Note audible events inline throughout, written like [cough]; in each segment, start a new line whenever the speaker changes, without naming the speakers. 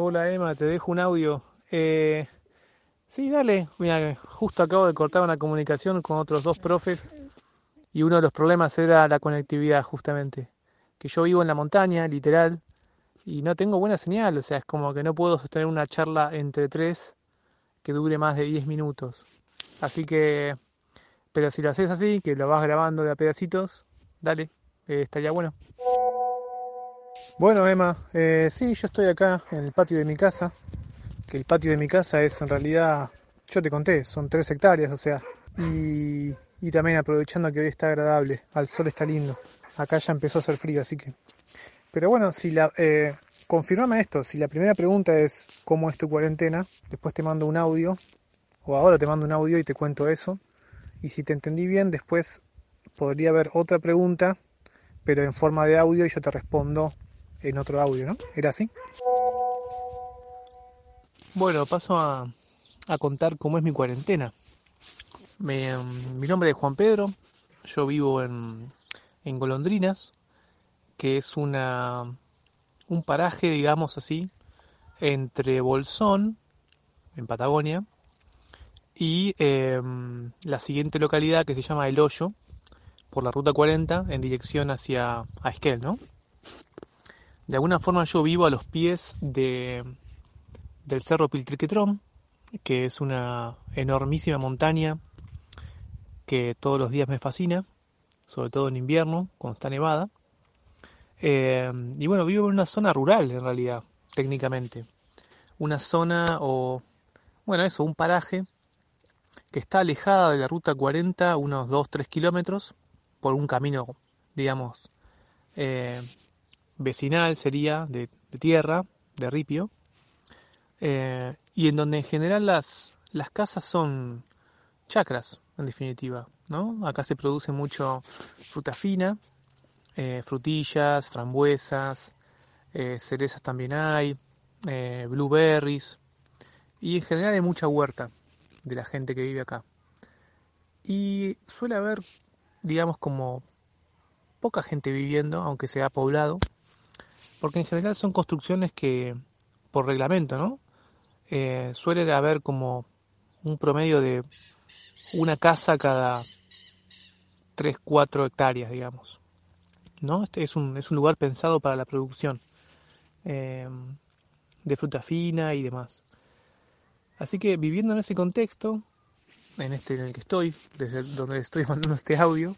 Hola Emma, te dejo un audio. Eh, sí, dale. Mira, justo acabo de cortar una comunicación con otros dos profes y uno de los problemas era la conectividad justamente. Que yo vivo en la montaña, literal, y no tengo buena señal, o sea, es como que no puedo sostener una charla entre tres que dure más de 10 minutos. Así que, pero si lo haces así, que lo vas grabando de a pedacitos, dale, eh, estaría bueno. Bueno, Emma, eh, sí, yo estoy acá en el patio de mi casa, que el patio de mi casa es en realidad, yo te conté, son tres hectáreas, o sea, y, y también aprovechando que hoy está agradable, al sol está lindo. Acá ya empezó a hacer frío, así que... Pero bueno, si la... Eh, confirmame esto, si la primera pregunta es cómo es tu cuarentena, después te mando un audio, o ahora te mando un audio y te cuento eso, y si te entendí bien, después podría haber otra pregunta, pero en forma de audio y yo te respondo en otro audio, ¿no? ¿Era así? Bueno, paso a, a contar cómo es mi cuarentena. Me, mi nombre es Juan Pedro, yo vivo en, en Golondrinas, que es una, un paraje, digamos así, entre Bolsón, en Patagonia, y eh, la siguiente localidad que se llama El Hoyo, por la ruta 40 en dirección hacia Esquel, ¿no? De alguna forma yo vivo a los pies de, del Cerro Piltriquetrón, que es una enormísima montaña que todos los días me fascina, sobre todo en invierno, cuando está nevada. Eh, y bueno, vivo en una zona rural en realidad, técnicamente. Una zona o, bueno, eso, un paraje que está alejada de la ruta 40 unos 2-3 kilómetros por un camino, digamos, eh, vecinal sería, de, de, tierra, de ripio, eh, y en donde en general las, las casas son chacras, en definitiva, ¿no? Acá se produce mucho fruta fina, eh, frutillas, frambuesas, eh, cerezas también hay, blueberries, y en general hay mucha huerta de la gente que vive acá. Y suele haber digamos, como poca gente viviendo, aunque sea poblado, porque en general son construcciones que, por reglamento, ¿no? Eh, suele haber como un promedio de una casa cada 3, 4 hectáreas, digamos. ¿No? Este es un, es un lugar pensado para la producción eh, de fruta fina y demás. Así que viviendo en ese contexto, en este en el que estoy, desde donde estoy mandando este audio,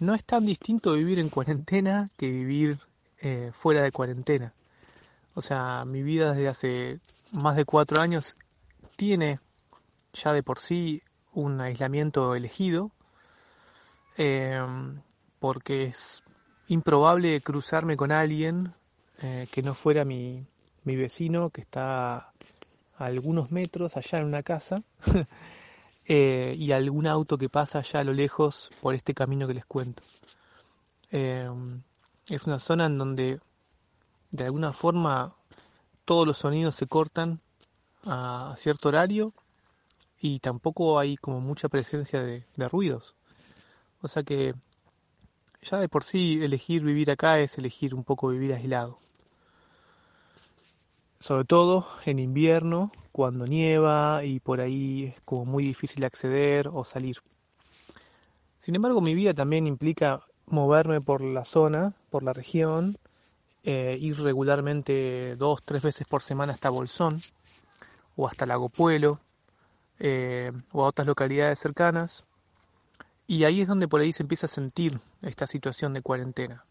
no es tan distinto vivir en cuarentena que vivir eh, fuera de cuarentena. O sea, mi vida desde hace más de cuatro años tiene ya de por sí un aislamiento elegido, eh, porque es improbable cruzarme con alguien eh, que no fuera mi, mi vecino que está a algunos metros allá en una casa [laughs] eh, y algún auto que pasa allá a lo lejos por este camino que les cuento. Es una zona en donde de alguna forma todos los sonidos se cortan a cierto horario y tampoco hay como mucha presencia de, de ruidos. O sea que ya de por sí elegir vivir acá es elegir un poco vivir aislado sobre todo en invierno, cuando nieva y por ahí es como muy difícil acceder o salir. Sin embargo, mi vida también implica moverme por la zona, por la región, eh, ir regularmente dos, tres veces por semana hasta Bolsón o hasta Lago Puelo eh, o a otras localidades cercanas. Y ahí es donde por ahí se empieza a sentir esta situación de cuarentena.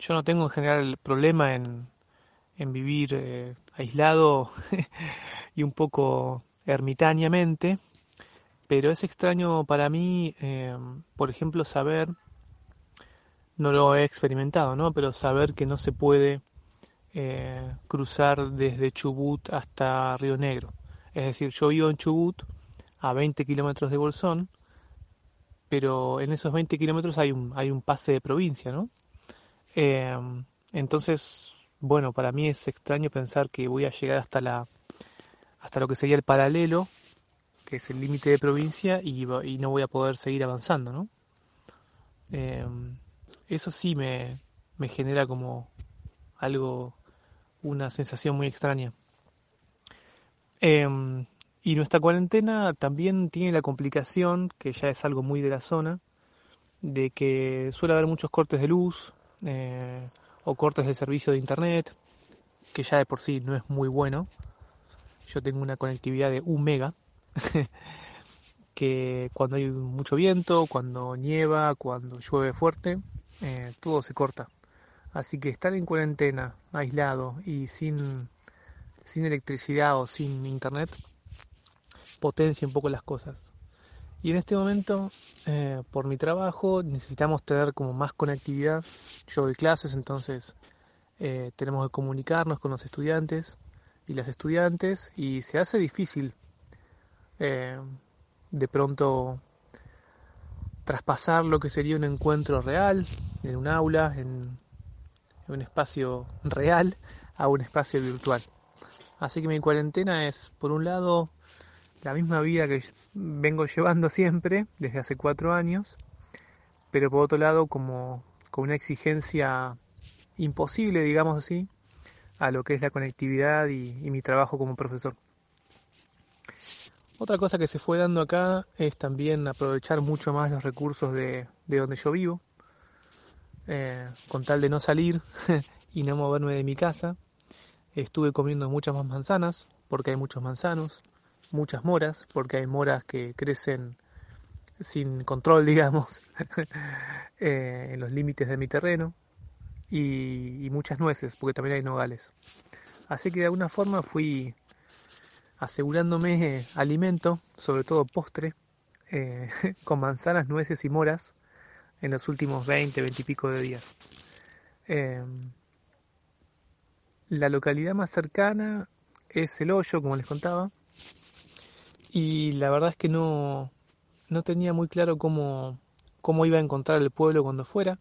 Yo no tengo en general problema en, en vivir eh, aislado [laughs] y un poco ermitañamente, pero es extraño para mí, por ejemplo, saber, no lo he experimentado, ¿no? Pero saber que no se puede eh, cruzar desde Chubut hasta Río Negro. Es decir, yo vivo en Chubut, a 20 kilómetros de Bolsón, pero en esos 20 kilómetros hay un, hay un pase de provincia, ¿no? Eh, entonces bueno, para mí es extraño pensar que voy a llegar hasta la hasta lo que sería el paralelo, que es el límite de provincia, y, no voy a poder seguir avanzando, ¿no? Eh, eso sí me, me genera como algo una sensación muy extraña. Em, y nuestra cuarentena también tiene la complicación, que ya es algo muy de la zona, de que suele haber muchos cortes de luz eh, o cortes de servicio de internet, que ya de por sí no es muy bueno. Yo tengo una conectividad de un mega, [laughs] que cuando hay mucho viento, cuando nieva, cuando llueve fuerte, eh, todo se corta. Así que estar en cuarentena, aislado y sin, sin electricidad o sin internet, potencia un poco las cosas. Y en este momento, eh, por mi trabajo, necesitamos tener como más conectividad. Yo doy clases, entonces eh, tenemos que comunicarnos con los estudiantes y las estudiantes y se hace difícil eh, de pronto traspasar lo que sería un encuentro real en un aula, en un espacio real, a un espacio virtual. Así que mi cuarentena es, por un lado, la misma vida que vengo llevando siempre desde hace cuatro años, pero por otro lado como con una exigencia imposible, digamos así, a lo que es la conectividad y, mi trabajo como profesor. Otra cosa que se fue dando acá es también aprovechar mucho más los recursos de, donde yo vivo, eh, con tal de no salir [laughs] y no moverme de mi casa. Estuve comiendo muchas más manzanas, porque hay muchos manzanos, muchas moras, porque hay moras que crecen sin control, [laughs] digamos, [laughs] eh, en los límites de mi terreno, y, muchas nueces, porque también hay nogales. Así que de alguna forma fui asegurándome alimento, sobre todo postre, eh, [laughs] con manzanas, nueces y moras en los últimos 20, 20 y pico de días. Eh, la localidad más cercana es El Hoyo, como les contaba, y la verdad es que no, no tenía muy claro cómo, cómo iba a encontrar el pueblo cuando fuera.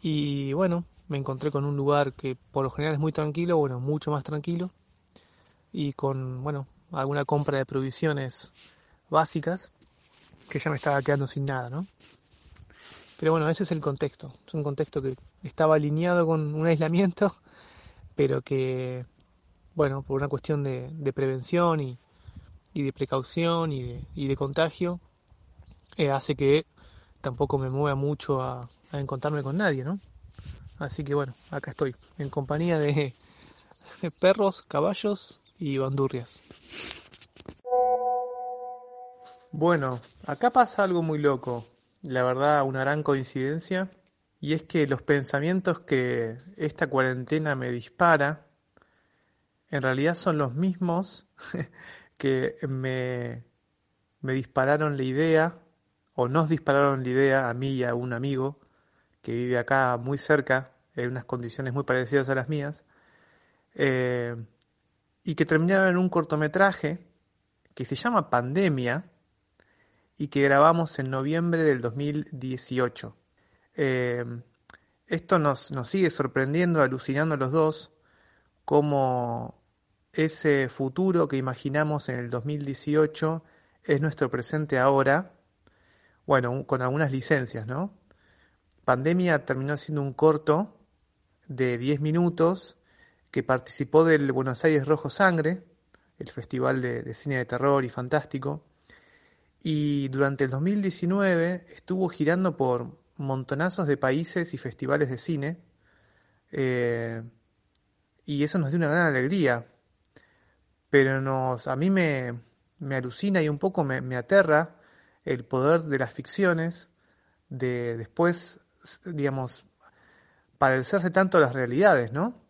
Y bueno, me encontré con un lugar que por lo general es muy tranquilo, bueno, mucho más tranquilo. Y con, bueno, alguna compra de provisiones básicas, que ya me estaba quedando sin nada, ¿no? Pero bueno, ese es el contexto. Es un contexto que estaba alineado con un aislamiento, [laughs] pero que, bueno, por una cuestión de, de prevención y, y de precaución y de, y de contagio eh, hace que tampoco me mueva mucho a, encontrarme con nadie, ¿no? Así que bueno, acá estoy, en compañía de, [laughs] perros, caballos y bandurrias. Bueno, acá pasa algo muy loco, la verdad una gran coincidencia, y es que los pensamientos que esta cuarentena me dispara, en realidad son los mismos [laughs] que me, me dispararon la idea, o nos dispararon la idea a mí y a un amigo que vive acá muy cerca, en unas condiciones muy parecidas a las mías, eh, y que terminaron en un cortometraje que se llama Pandemia y que grabamos en noviembre del 2018. Eh, esto nos, nos sigue sorprendiendo, alucinando a los dos, como ese futuro que imaginamos en el 2018 es nuestro presente ahora, bueno, con algunas licencias, ¿no? Pandemia terminó siendo un corto de 10 minutos que participó del Buenos Aires Rojo Sangre, el festival de, cine de terror y fantástico, y durante el 2019 estuvo girando por montonazos de países y festivales de cine, eh, y eso nos dio una gran alegría, pero nos, a mí me, me alucina y un poco me, me, aterra el poder de las ficciones de después, digamos, parecerse tanto a las realidades, ¿no?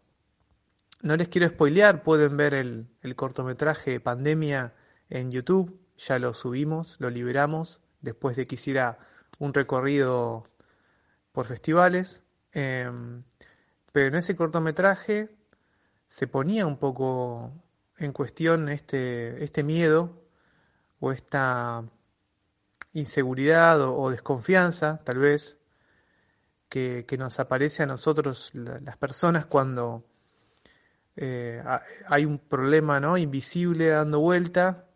No les quiero spoilear, pueden ver el, cortometraje Pandemia en YouTube, ya lo subimos, lo liberamos, después de que hiciera un recorrido por festivales. Em, pero en ese cortometraje se ponía un poco en cuestión este, este miedo o esta inseguridad o, desconfianza, tal vez, que, nos aparece a nosotros las personas cuando eh, hay un problema ¿no? invisible dando vuelta,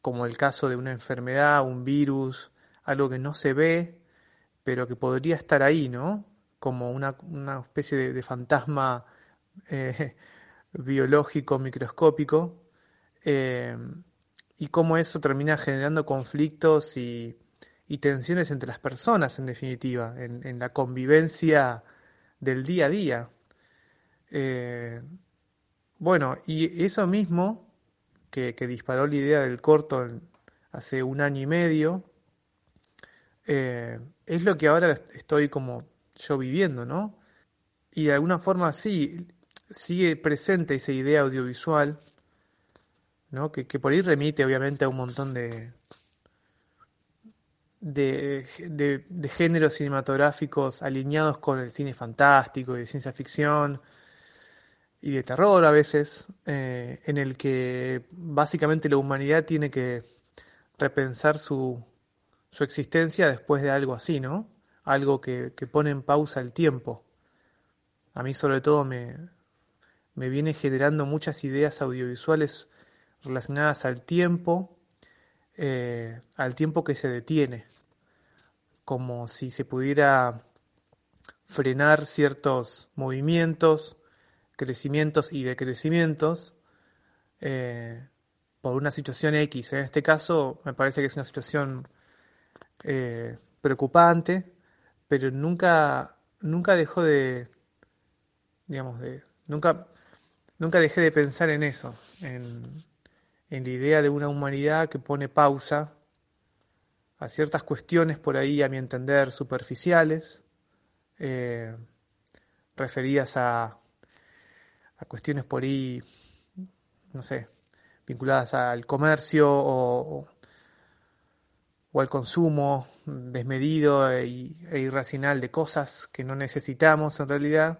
como el caso de una enfermedad, un virus, algo que no se ve, pero que podría estar ahí, ¿no? Como una, especie de fantasma eh, [laughs] biológico, microscópico, eh, y cómo eso termina generando conflictos y, tensiones entre las personas, en definitiva, en, la convivencia del día a día. Eh, bueno, y eso mismo que, disparó la idea del corto hace un año y medio, es lo que ahora estoy como yo viviendo, ¿no? Y de alguna forma sí, sigue presente esa idea audiovisual, ¿no? que, por ahí remite obviamente a un montón de, de, de, géneros cinematográficos alineados con el cine fantástico y de ciencia ficción y de terror a veces, eh, en el que básicamente la humanidad tiene que repensar su, su existencia después de algo así, ¿no? Algo que, que pone en pausa el tiempo. A mí sobre todo me, me viene generando muchas ideas audiovisuales relacionadas al tiempo, eh, al tiempo que se detiene, como si se pudiera frenar ciertos movimientos, crecimientos y decrecimientos eh, por una situación X. En este caso me parece que es una situación eh, preocupante, pero nunca, nunca dejó de, digamos, de, nunca Nunca dejé de pensar en eso, en, la idea de una humanidad que pone pausa a ciertas cuestiones por ahí, a mi entender, superficiales, eh, referidas a, a cuestiones por ahí, no sé, vinculadas al comercio o, o al consumo desmedido e, irracional de cosas que no necesitamos en realidad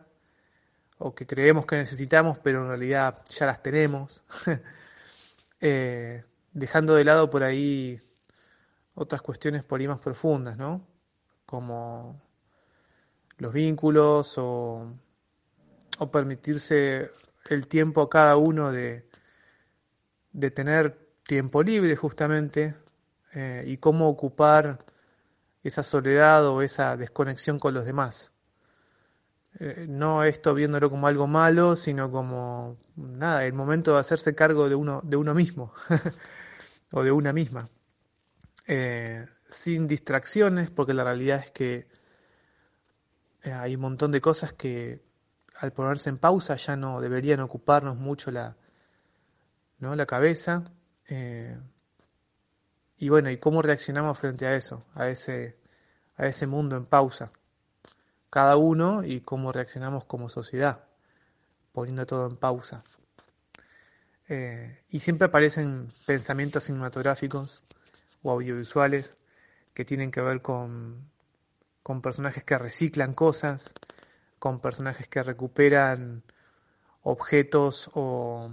o que creemos que necesitamos, pero en realidad ya las tenemos, [laughs] eh, dejando de lado por ahí otras cuestiones por ahí más profundas, ¿no? Como los vínculos o, o permitirse el tiempo a cada uno de, de tener tiempo libre justamente eh, y cómo ocupar esa soledad o esa desconexión con los demás. Eh, no esto viéndolo como algo malo, sino como nada, el momento de hacerse cargo de uno, de uno mismo [laughs] o de una misma. Eh, sin distracciones, porque la realidad es que hay un montón de cosas que al ponerse en pausa ya no deberían ocuparnos mucho la, ¿no? la cabeza. y bueno, ¿y cómo reaccionamos frente a eso, a ese, a ese mundo en pausa? cada uno y cómo reaccionamos como sociedad, poniendo todo en pausa. Eh, y siempre aparecen pensamientos cinematográficos o audiovisuales que tienen que ver con, con personajes que reciclan cosas, con personajes que recuperan objetos o,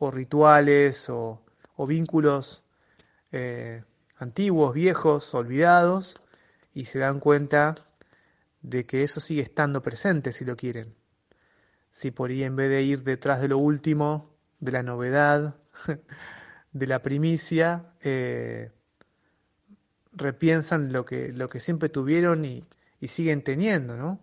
rituales o, vínculos eh, antiguos, viejos, olvidados, y se dan cuenta de que eso sigue estando presente si lo quieren. Si por ahí en vez de ir detrás de lo último, de la novedad, [laughs] de la primicia, eh, repiensan lo que, lo que siempre tuvieron y, siguen teniendo, ¿no?